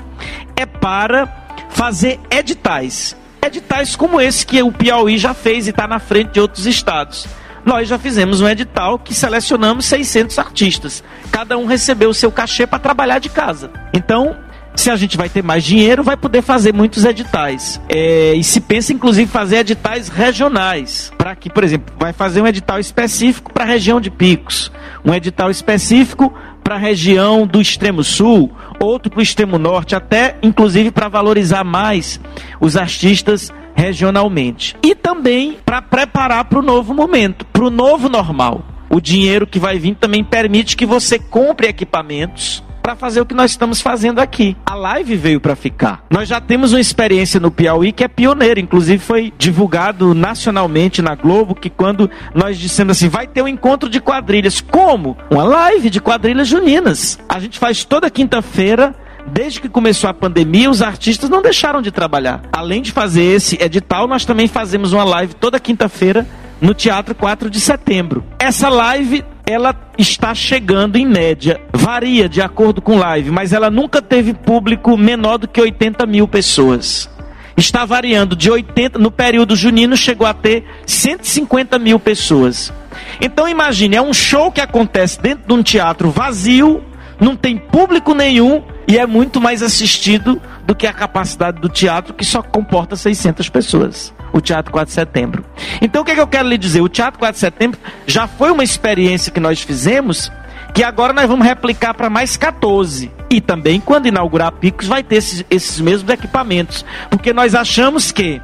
é para fazer editais. editais como esse que o Piauí já fez e está na frente de outros estados. Nós já fizemos um edital que selecionamos 600 artistas. Cada um recebeu o seu cachê para trabalhar de casa. Então, se a gente vai ter mais dinheiro, vai poder fazer muitos editais. É, e se pensa, inclusive, fazer editais regionais. Para que, por exemplo, vai fazer um edital específico para a região de Picos, um edital específico para a região do extremo sul, outro para o extremo norte, até inclusive para valorizar mais os artistas regionalmente. E também para preparar para o novo momento, para o novo normal. O dinheiro que vai vir também permite que você compre equipamentos para fazer o que nós estamos fazendo aqui. A live veio para ficar. Nós já temos uma experiência no Piauí que é pioneira, inclusive foi divulgado nacionalmente na Globo que quando nós dissemos assim, vai ter um encontro de quadrilhas. Como? Uma live de quadrilhas juninas. A gente faz toda quinta-feira desde que começou a pandemia, os artistas não deixaram de trabalhar. Além de fazer esse edital, nós também fazemos uma live toda quinta-feira no Teatro 4 de Setembro. Essa live ela está chegando em média, varia de acordo com live, mas ela nunca teve público menor do que 80 mil pessoas. Está variando de 80, no período junino chegou a ter 150 mil pessoas. Então imagine, é um show que acontece dentro de um teatro vazio, não tem público nenhum e é muito mais assistido do que a capacidade do teatro que só comporta 600 pessoas o Teatro 4 de Setembro. Então o que, é que eu quero lhe dizer? O Teatro 4 de Setembro já foi uma experiência que nós fizemos que agora nós vamos replicar para mais 14. E também, quando inaugurar Picos, vai ter esses, esses mesmos equipamentos. Porque nós achamos que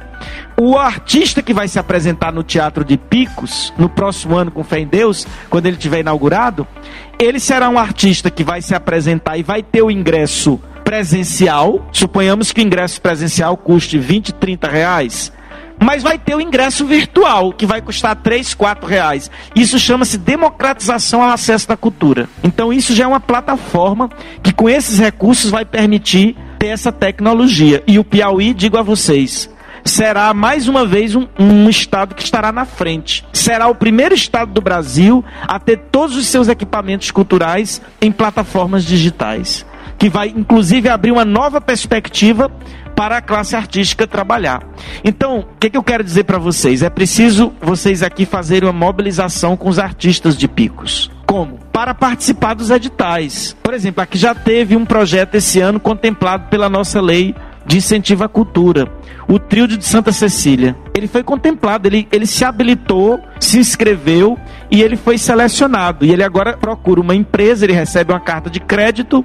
o artista que vai se apresentar no Teatro de Picos, no próximo ano com Fé em Deus, quando ele tiver inaugurado, ele será um artista que vai se apresentar e vai ter o ingresso presencial. Suponhamos que o ingresso presencial custe 20, 30 reais mas vai ter o ingresso virtual, que vai custar 3, 4 reais. Isso chama-se democratização ao acesso da cultura. Então isso já é uma plataforma que com esses recursos vai permitir ter essa tecnologia. E o Piauí, digo a vocês, será mais uma vez um, um, estado que estará na frente. Será o primeiro estado do Brasil a ter todos os seus equipamentos culturais em plataformas digitais. Que vai, inclusive, abrir uma nova perspectiva para a classe artística trabalhar. Então, o que, que eu quero dizer para vocês? É preciso vocês aqui fazerem uma mobilização com os artistas de picos. Como? Para participar dos editais. Por exemplo, aqui já teve um projeto esse ano contemplado pela nossa lei de incentivo à cultura, o trio de Santa Cecília. Ele foi contemplado, ele, ele se habilitou, se inscreveu e ele foi selecionado. E ele agora procura uma empresa, ele recebe uma carta de crédito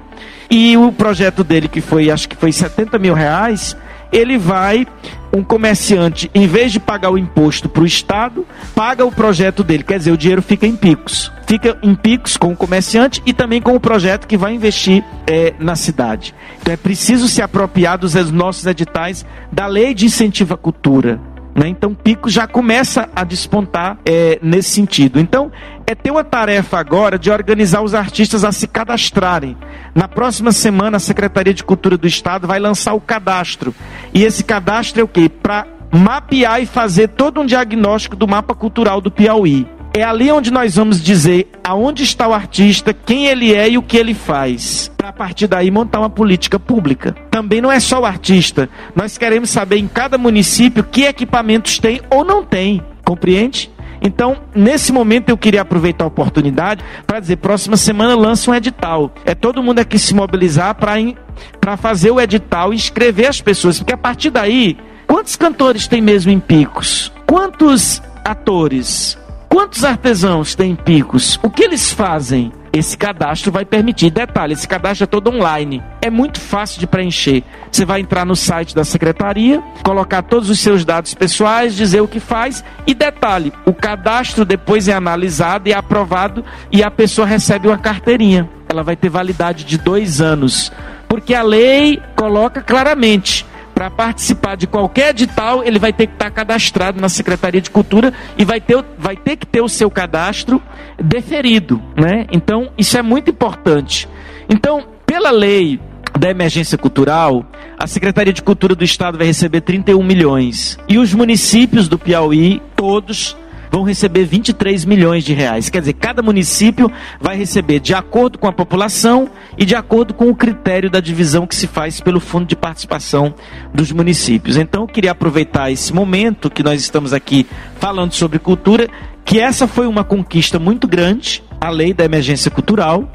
e o projeto dele, que foi, acho que foi 70 mil reais, ele vai, um comerciante, em vez de pagar o imposto para o Estado, paga o projeto dele. Quer dizer, o dinheiro fica em picos. Fica em picos com o comerciante e também com o projeto que vai investir é, na cidade. Então é preciso se apropriar dos nossos editais da lei de incentivo à cultura. Né? Então, Pico já começa a despontar é, nesse sentido. Então, é ter uma tarefa agora de organizar os artistas a se cadastrarem. Na próxima semana, a Secretaria de Cultura do Estado vai lançar o cadastro. E esse cadastro é o quê? Para mapear e fazer todo um diagnóstico do mapa cultural do Piauí. É ali onde nós vamos dizer aonde está o artista, quem ele é e o que ele faz. Para a partir daí montar uma política pública. Também não é só o artista. Nós queremos saber em cada município que equipamentos tem ou não tem. Compreende? Então, nesse momento eu queria aproveitar a oportunidade para dizer, próxima semana lança um edital. É todo mundo aqui se mobilizar para fazer o edital e inscrever as pessoas, porque a partir daí, quantos cantores tem mesmo em Picos? Quantos atores? Quantos artesãos têm picos? O que eles fazem? Esse cadastro vai permitir. Detalhe: esse cadastro é todo online. É muito fácil de preencher. Você vai entrar no site da secretaria, colocar todos os seus dados pessoais, dizer o que faz e detalhe: o cadastro depois é analisado e aprovado e a pessoa recebe uma carteirinha. Ela vai ter validade de dois anos. Porque a lei coloca claramente para participar de qualquer edital, ele vai ter que estar cadastrado na Secretaria de Cultura e vai ter, vai ter que ter o seu cadastro deferido, né? Então, isso é muito importante. Então, pela lei da emergência cultural, a Secretaria de Cultura do Estado vai receber 31 milhões. E os municípios do Piauí, todos, vão receber 23 milhões de reais. Quer dizer, cada município vai receber de acordo com a população e de acordo com o critério da divisão que se faz pelo Fundo de Participação dos Municípios. Então, eu queria aproveitar esse momento que nós estamos aqui falando sobre cultura, que essa foi uma conquista muito grande, a lei da emergência cultural.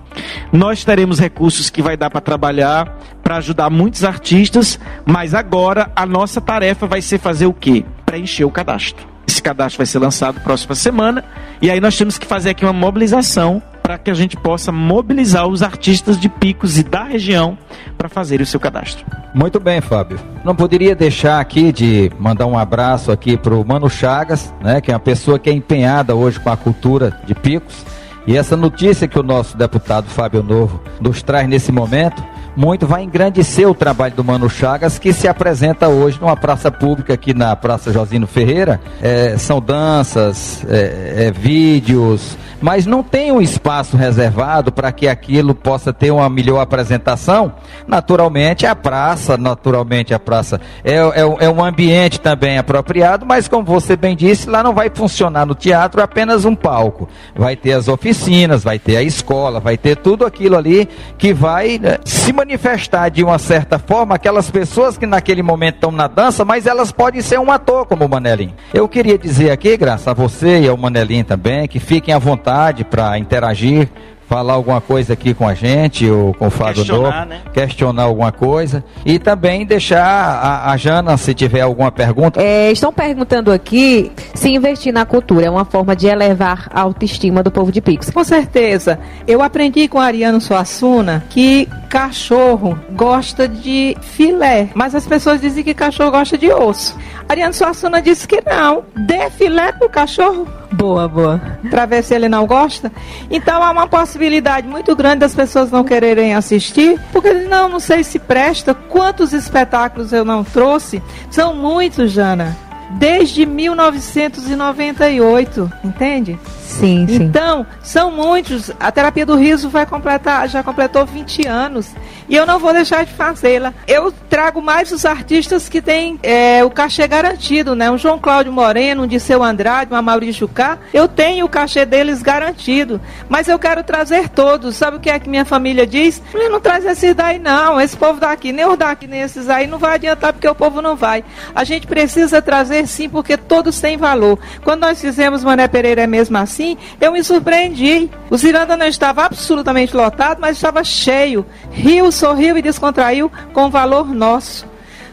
Nós teremos recursos que vai dar para trabalhar, para ajudar muitos artistas, mas agora a nossa tarefa vai ser fazer o quê? Preencher o cadastro. Esse cadastro vai ser lançado próxima semana e aí nós temos que fazer aqui uma mobilização para que a gente possa mobilizar os artistas de Picos e da região para fazerem o seu cadastro. Muito bem, Fábio. Não poderia deixar aqui de mandar um abraço aqui para o Mano Chagas, né, que é uma pessoa que é empenhada hoje com a cultura de Picos. E essa notícia que o nosso deputado Fábio Novo nos traz nesse momento, muito vai engrandecer o trabalho do Mano Chagas, que se apresenta hoje numa praça pública aqui na Praça Josino Ferreira. É, são danças, é, é, vídeos, mas não tem um espaço reservado para que aquilo possa ter uma melhor apresentação, naturalmente a praça, naturalmente a praça é, é, é um ambiente também apropriado, mas como você bem disse, lá não vai funcionar no teatro apenas um palco. Vai ter as oficinas, vai ter a escola, vai ter tudo aquilo ali que vai né, se manifestar de uma certa forma aquelas pessoas que naquele momento estão na dança, mas elas podem ser um ator como o Manelim. Eu queria dizer aqui, graças a você e ao Manelim também, que fiquem à vontade vontade para interagir falar alguma coisa aqui com a gente, ou com o Fábio questionar, né? questionar alguma coisa. E também deixar a, a Jana, se tiver alguma pergunta. É, estão perguntando aqui se investir na cultura é uma forma de elevar a autoestima do povo de Picos. Com certeza. Eu aprendi com Ariano Suassuna que cachorro gosta de filé, mas as pessoas dizem que cachorro gosta de osso. Ariano Suassuna disse que não. Dê filé pro cachorro. Boa, boa. Para ver se ele não gosta. Então há uma possibilidade muito grande das pessoas não quererem assistir, porque não, não sei se presta. Quantos espetáculos eu não trouxe? São muitos, Jana. Desde 1998, entende? Sim, sim. Então, são muitos. A terapia do riso vai completar, já completou 20 anos. E eu não vou deixar de fazê-la. Eu trago mais os artistas que têm é, o cachê garantido, né? Um João Cláudio Moreno, um Disseu Andrade, uma Maurício Cá. Eu tenho o cachê deles garantido. Mas eu quero trazer todos. Sabe o que é que minha família diz? Ele não traz esses daí, não. Esse povo daqui, nem os daqui, nem esses aí, não vai adiantar porque o povo não vai. A gente precisa trazer sim, porque todos têm valor. Quando nós fizemos Mané Pereira é mesmo assim, assim, eu me surpreendi. O Ciranda não estava absolutamente lotado, mas estava cheio. Riu, sorriu e descontraiu com valor nosso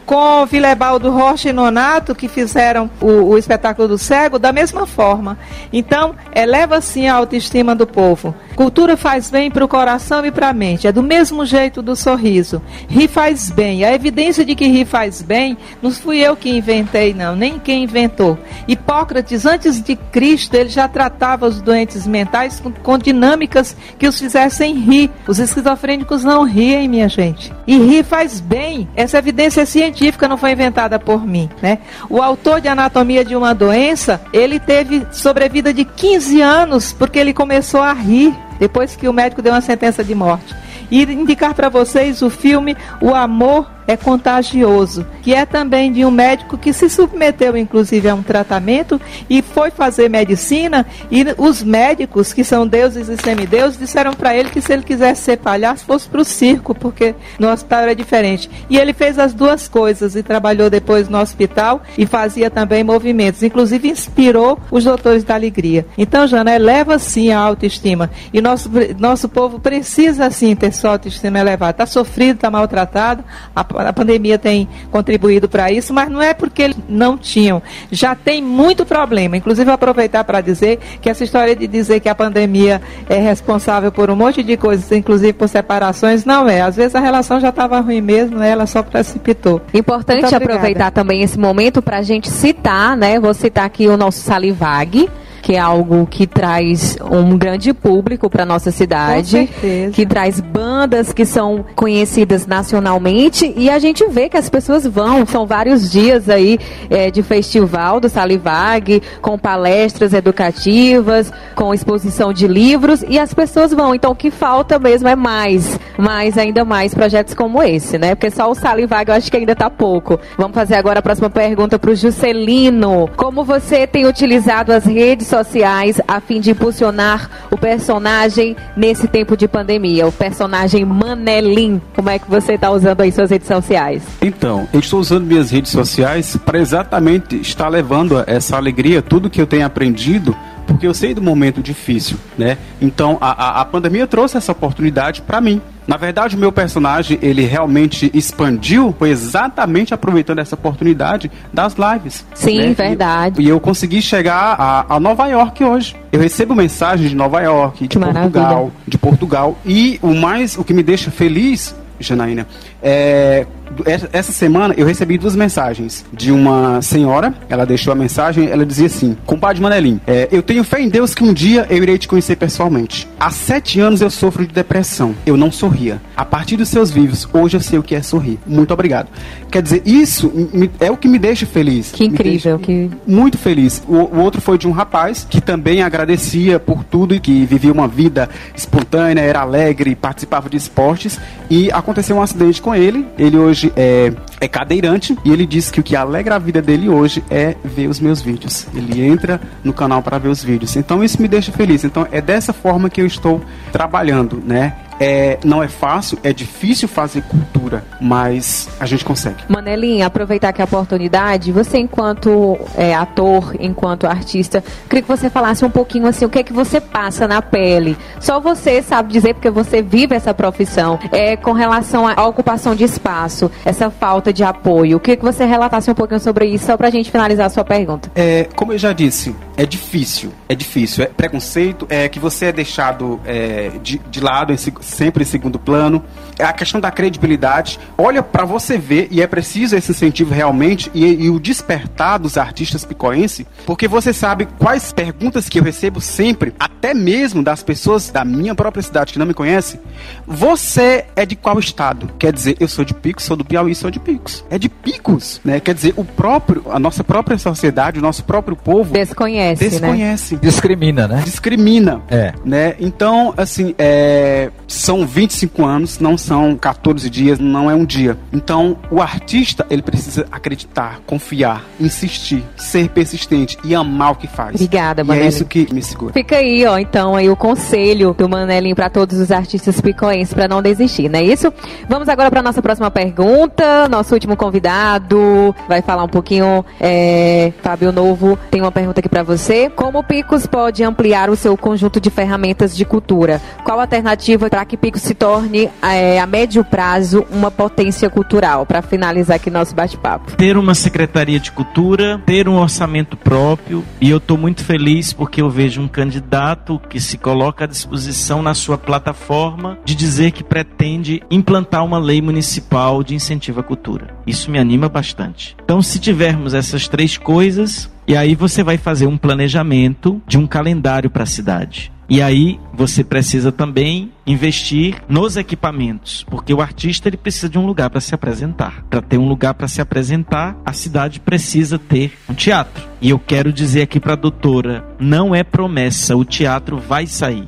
com Vilebaldo Rocha e Nonato, que fizeram o, o, espetáculo do cego, da mesma forma. Então, eleva sim a autoestima do povo. Cultura faz bem para o coração e para a mente. É do mesmo jeito do sorriso. Rir faz bem. A evidência de que rir faz bem, não fui eu que inventei, não, nem quem inventou. Hipócrates, antes de Cristo, ele já tratava os doentes mentais com, com dinâmicas que os fizessem rir. Os esquizofrênicos não riem, minha gente. E rir faz bem. Essa evidência é científica, não foi inventada por mim. Né? O autor de Anatomia de uma Doença, ele teve sobrevida de 15 anos porque ele começou a rir depois que o médico deu uma sentença de morte. E indicar para vocês o filme O Amor é contagioso, que é também de um médico que se submeteu, inclusive, a um tratamento e foi fazer medicina. E os médicos, que são deuses e semideuses, disseram para ele que se ele quisesse ser palhaço, fosse para o circo, porque no hospital era diferente. E ele fez as duas coisas e trabalhou depois no hospital e fazia também movimentos. Inclusive, inspirou os doutores da alegria. Então, Jana, eleva sim a autoestima. E nosso, nosso povo precisa sim ter sua autoestima elevada. Está sofrido, está maltratado. A a pandemia tem contribuído para isso, mas não é porque eles não tinham. Já tem muito problema. Inclusive, aproveitar para dizer que essa história de dizer que a pandemia é responsável por um monte de coisas, inclusive por separações, não é. Às vezes a relação já estava ruim mesmo, né? ela só precipitou. Importante aproveitar também esse momento para a gente citar, né? Vou citar aqui o nosso Salivag que é algo que traz um grande público para nossa cidade, que traz bandas que são conhecidas nacionalmente e a gente vê que as pessoas vão, são vários dias aí é, de festival do Salivag, com palestras educativas, com exposição de livros e as pessoas vão. Então o que falta mesmo é mais mas ainda mais projetos como esse, né? Porque só o Salivaga eu acho que ainda tá pouco. Vamos fazer agora a próxima pergunta para o Juscelino. Como você tem utilizado as redes sociais a fim de impulsionar o personagem nesse tempo de pandemia? O personagem Manelim. Como é que você está usando aí suas redes sociais? Então, eu estou usando minhas redes sociais para exatamente estar levando essa alegria, tudo que eu tenho aprendido porque eu sei do momento difícil, né? Então a, a, a pandemia trouxe essa oportunidade para mim. Na verdade, o meu personagem, ele realmente expandiu, foi exatamente aproveitando essa oportunidade das lives. Sim, né? verdade. E, e, eu consegui chegar a, a, Nova York hoje. Eu recebo mensagens de Nova York, de Portugal, de Portugal. E o mais, o que me deixa feliz, Janaína, é essa semana eu recebi duas mensagens de uma senhora. Ela deixou a mensagem, ela dizia assim: Compadre Manelim, é, eu tenho fé em Deus que um dia eu irei te conhecer pessoalmente. Há sete anos eu sofro de depressão. Eu não sorria. A partir dos seus vivos, hoje eu sei o que é sorrir. Muito obrigado. Quer dizer, isso é o que me deixa feliz. Que incrível. Que... Muito feliz. O, o outro foi de um rapaz que também agradecia por tudo e que vivia uma vida espontânea, era alegre, participava de esportes. E aconteceu um acidente com ele. Ele hoje hoje é, é cadeirante e ele diz que o que alegra a vida dele hoje é ver os meus vídeos. Ele entra no canal para ver os vídeos. Então isso me deixa feliz. Então é dessa forma que eu estou trabalhando, né? É, não é fácil, é difícil fazer cultura, mas a gente consegue. Manelinha, aproveitar que a oportunidade, você enquanto é, ator, enquanto artista, queria que você falasse um pouquinho assim, o que é que você passa na pele. Só você sabe dizer, porque você vive essa profissão, é, com relação à ocupação de espaço, essa falta de apoio. Queria que você relatasse um pouquinho sobre isso, só pra gente finalizar a sua pergunta. É, como eu já disse, é difícil, é difícil. É preconceito, é que você é deixado é, de, de lado sempre em segundo plano. É a questão da credibilidade. Olha para você ver, e é preciso esse incentivo realmente, e, e, o despertar dos artistas picoenses, porque você sabe quais perguntas que eu recebo sempre, até mesmo das pessoas da minha própria cidade que não me conhecem. Você é de qual estado? Quer dizer, eu sou de Picos, sou do Piauí, sou de Picos. É de Picos, né? Quer dizer, o próprio, a nossa própria sociedade, o nosso próprio povo desconhece, desconhece, né? discrimina, né? Discrimina, é. né? Então, assim, é são 25 anos, não são 14 dias, não é um dia. Então, o artista, ele precisa acreditar, confiar, insistir, ser persistente e amar o que faz. Obrigada, Manelinho. E é isso que me segura. Fica aí, ó, então, aí o conselho do Manelinho para todos os artistas picoenses para não desistir, não é isso? Vamos agora para nossa próxima pergunta. Nosso último convidado vai falar um pouquinho. É, Fábio Novo tem uma pergunta aqui para você. Como o Picos pode ampliar o seu conjunto de ferramentas de cultura? Qual a alternativa para que Pico se torne é, a médio prazo uma potência cultural? Para finalizar aqui nosso bate-papo. Ter uma secretaria de cultura, ter um orçamento próprio e eu estou muito feliz porque eu vejo um candidato que se coloca à disposição na sua plataforma de dizer que pretende implantar uma lei municipal de incentivo à cultura. Isso me anima bastante. Então, se tivermos essas três coisas, e aí você vai fazer um planejamento de um calendário para a cidade. E aí você precisa também investir nos equipamentos, porque o artista ele precisa de um lugar para se apresentar. Para ter um lugar para se apresentar, a cidade precisa ter um teatro. E eu quero dizer aqui para a doutora, não é promessa, o teatro vai sair.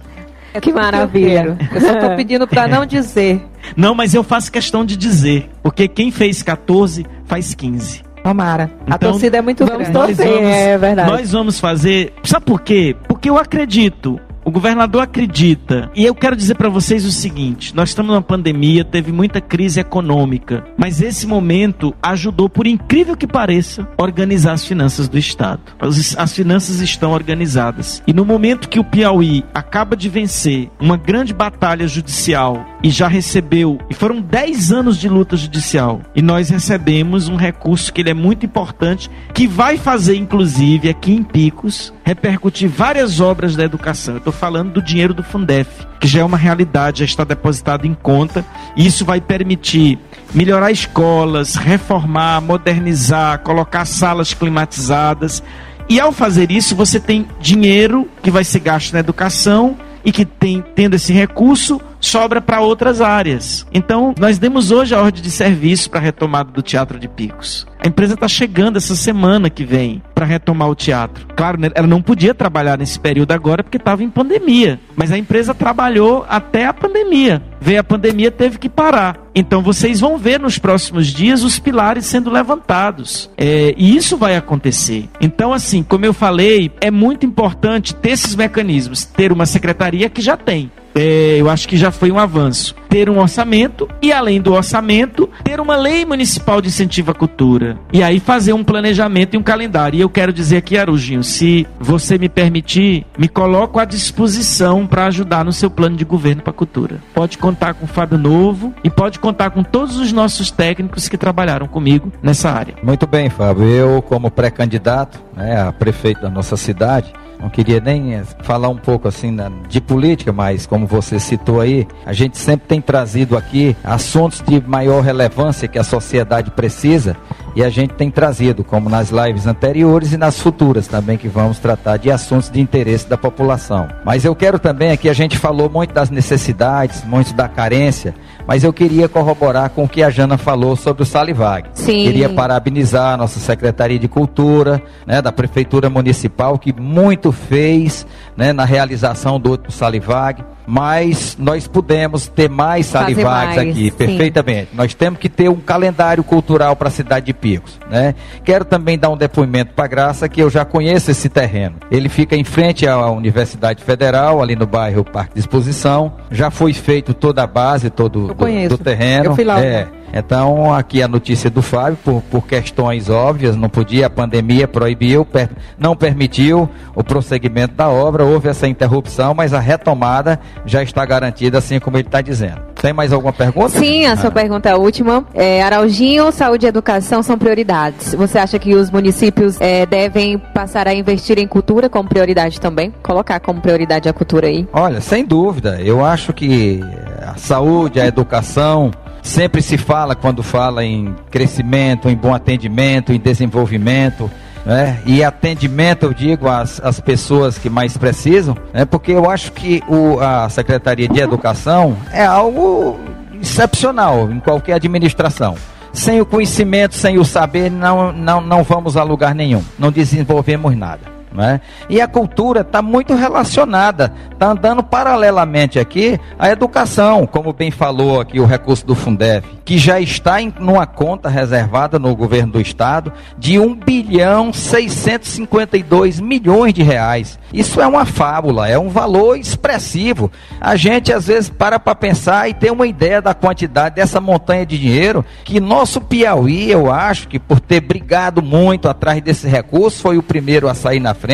É que maravilha. Eu, eu só estou pedindo para [LAUGHS] não dizer. Não, mas eu faço questão de dizer, porque quem fez 14 faz 15. Tomara. Então, a torcida é muito vamos grande. Torcer, vamos, é verdade. Nós vamos fazer. Sabe por quê? Porque eu acredito o governador acredita. E eu quero dizer para vocês o seguinte: nós estamos numa pandemia, teve muita crise econômica, mas esse momento ajudou, por incrível que pareça, a organizar as finanças do Estado. As, as finanças estão organizadas. E no momento que o Piauí acaba de vencer uma grande batalha judicial e já recebeu, e foram 10 anos de luta judicial, e nós recebemos um recurso que ele é muito importante, que vai fazer, inclusive, aqui em Picos, repercutir várias obras da educação. Eu falando do dinheiro do Fundef, que já é uma realidade, já está depositado em conta, e isso vai permitir melhorar escolas, reformar, modernizar, colocar salas climatizadas. E ao fazer isso, você tem dinheiro que vai ser gasto na educação e que tem, tendo esse recurso, sobra para outras áreas. Então, nós demos hoje a ordem de serviço para a retomada do Teatro de Picos. A empresa está chegando essa semana que vem para retomar o teatro. Claro, né, ela não podia trabalhar nesse período agora porque estava em pandemia, mas a empresa trabalhou até a pandemia. Veio a pandemia, teve que parar. Então vocês vão ver nos próximos dias os pilares sendo levantados. É, e isso vai acontecer. Então, assim, como eu falei, é muito importante ter esses mecanismos, ter uma secretaria que já tem é, eu acho que já foi um avanço. Ter um orçamento e, além do orçamento, ter uma lei municipal de incentivo à cultura. E aí fazer um planejamento e um calendário. E eu quero dizer aqui, Arujinho, se você me permitir, me coloco à disposição para ajudar no seu plano de governo para a cultura. Pode contar com o Fábio Novo e pode contar com todos os nossos técnicos que trabalharam comigo nessa área. Muito bem, Fábio. Eu, como pré-candidato né, a prefeito da nossa cidade, não queria nem eh, falar um pouco assim de política, mas como você citou aí, a gente sempre tem trazido aqui assuntos de maior relevância que a sociedade precisa e a gente tem trazido, como nas lives anteriores e nas futuras também, que vamos tratar de assuntos de interesse da população. Mas eu quero também aqui, a gente falou muito das necessidades, muito da carência, mas eu queria corroborar com o que a Jana falou sobre o Salivag. Sim. Queria parabenizar a nossa Secretaria de Cultura, né, da Prefeitura Municipal, que muito fez né, na realização do Salivag mas nós podemos ter mais salivags aqui, sim. perfeitamente. Nós temos que ter um calendário cultural para a cidade de Picos, né? Quero também dar um depoimento para Graça que eu já conheço esse terreno. Ele fica em frente à Universidade Federal, ali no bairro Parque de Exposição. Já foi feito toda a base, todo do, do, terreno. Eu fui lá. É. Então, aqui a notícia do Fábio, por, por questões óbvias, não podia, a pandemia proibiu, per, não permitiu o prosseguimento da obra, houve essa interrupção, mas a retomada já está garantida, assim como ele está dizendo. Tem mais alguma pergunta? Sim, a ah. sua pergunta é última. É, Arauginho, saúde e educação são prioridades. Você acha que os municípios é, devem passar a investir em cultura como prioridade também? Colocar como prioridade a cultura aí? Olha, sem dúvida. Eu acho que a saúde, a educação, Sempre se fala, quando fala em crescimento, em bom atendimento, em desenvolvimento, né? e atendimento, eu digo, às, às pessoas que mais precisam, né? porque eu acho que o, a Secretaria de Educação é algo excepcional em qualquer administração. Sem o conhecimento, sem o saber, não, não, não vamos a lugar nenhum, não desenvolvemos nada. Né? E a cultura está muito relacionada, está andando paralelamente aqui à educação, como bem falou aqui o recurso do Fundef, que já está em uma conta reservada no governo do estado de 1 bilhão 652 milhões de reais. Isso é uma fábula, é um valor expressivo. A gente às vezes para para pensar e ter uma ideia da quantidade dessa montanha de dinheiro que nosso Piauí, eu acho que por ter brigado muito atrás desse recurso, foi o primeiro a sair na frente,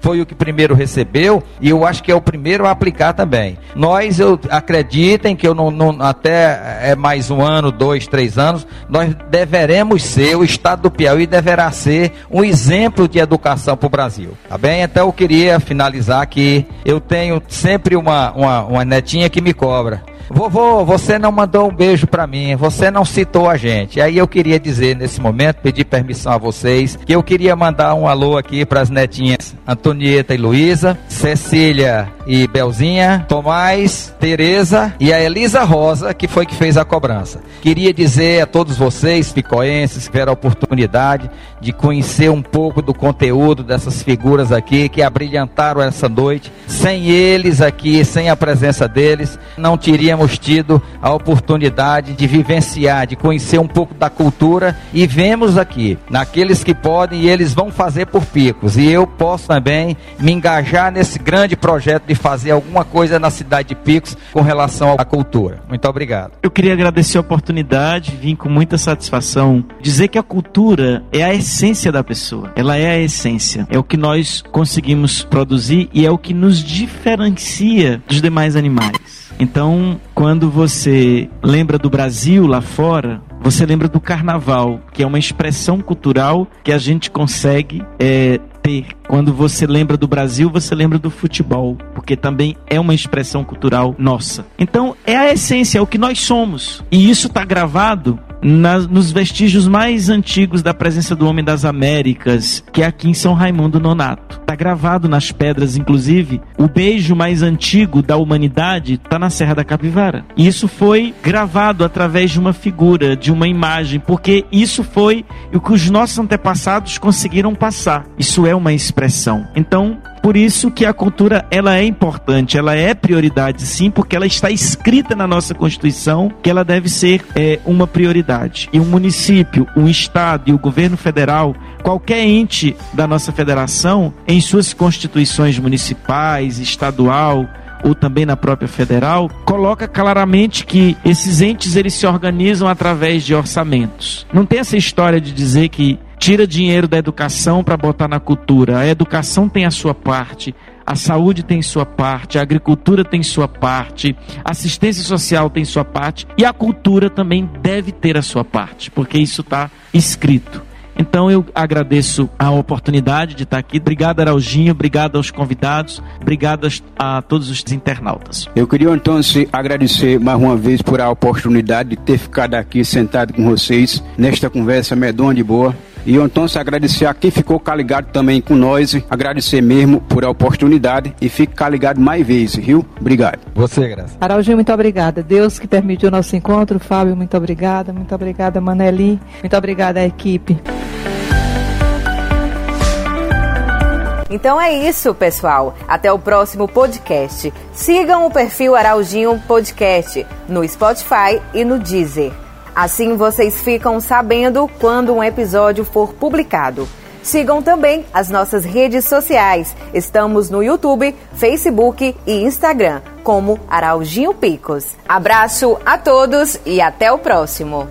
foi o que primeiro recebeu e eu acho que é o primeiro a aplicar também. Nós, eu acreditem que eu não, não até é mais um ano, dois, três anos, nós deveremos ser, o estado do Piauí deverá ser um exemplo de educação para o Brasil. Tá bem? Então eu queria finalizar aqui. Eu tenho sempre uma, uma, uma netinha que me cobra. Vovô, você não mandou um beijo para mim, você não citou a gente. Aí eu queria dizer nesse momento, pedir permissão a vocês, que eu queria mandar um alô aqui para as netinhas Antonieta e Luísa, Cecília e Belzinha, Tomás, Tereza e a Elisa Rosa, que foi que fez a cobrança. Queria dizer a todos vocês, picoenses, que tiveram a oportunidade de conhecer um pouco do conteúdo dessas figuras aqui que abrilhantaram essa noite. Sem eles aqui, sem a presença deles, não teríamos tido a oportunidade de vivenciar, de conhecer um pouco da cultura e vemos aqui, naqueles que podem e eles vão fazer por picos. E eu posso também me engajar nesse grande projeto de fazer alguma coisa na cidade de Picos com relação à cultura. Muito obrigado. Eu queria agradecer a oportunidade, vim com muita satisfação dizer que a cultura é a essência da pessoa. Ela é a essência. É o que nós conseguimos produzir e é o que nos diferencia dos demais animais. Então, quando você lembra do Brasil lá fora, você lembra do carnaval, que é uma expressão cultural que a gente consegue é, ter. Quando você lembra do Brasil, você lembra do futebol, porque também é uma expressão cultural nossa. Então, é a essência, é o que nós somos. E isso está gravado nos vestígios mais antigos da presença do homem das Américas, que é aqui em São Raimundo Nonato. Está gravado nas pedras, inclusive, o beijo mais antigo da humanidade está na Serra da Capivara. E isso foi gravado através de uma figura, de uma imagem, porque isso foi o que os nossos antepassados conseguiram passar. Isso é uma expressão. Então, por isso que a cultura ela é importante, ela é prioridade sim, porque ela está escrita na nossa Constituição que ela deve ser é, uma prioridade. E um município, um estado e o governo federal, qualquer ente da nossa federação, em suas constituições municipais, estadual, ou também na própria federal, coloca claramente que esses entes eles se organizam através de orçamentos. Não tem essa história de dizer que tira dinheiro da educação para botar na cultura. A educação tem a sua parte, a saúde tem sua parte, a agricultura tem sua parte, a assistência social tem sua parte e a cultura também deve ter a sua parte, porque isso está escrito. Então eu agradeço a oportunidade de estar aqui. Obrigado, Araujinho. Obrigado aos convidados. Obrigado a todos os internautas. Eu queria então agradecer mais uma vez por a oportunidade de ter ficado aqui sentado com vocês nesta conversa medonha de boa. E então se agradecer a quem ficou ligado também com nós, agradecer mesmo por a oportunidade e fique ligado mais vezes, viu? Obrigado. Você, Graça. Araujinho, muito obrigada. Deus que permitiu o nosso encontro. Fábio, muito obrigada. Muito obrigada, Maneli. Muito obrigada à equipe. Então é isso, pessoal. Até o próximo podcast. Sigam o perfil Araujinho Podcast no Spotify e no Deezer. Assim vocês ficam sabendo quando um episódio for publicado. Sigam também as nossas redes sociais. Estamos no YouTube, Facebook e Instagram como Araujinho Picos. Abraço a todos e até o próximo.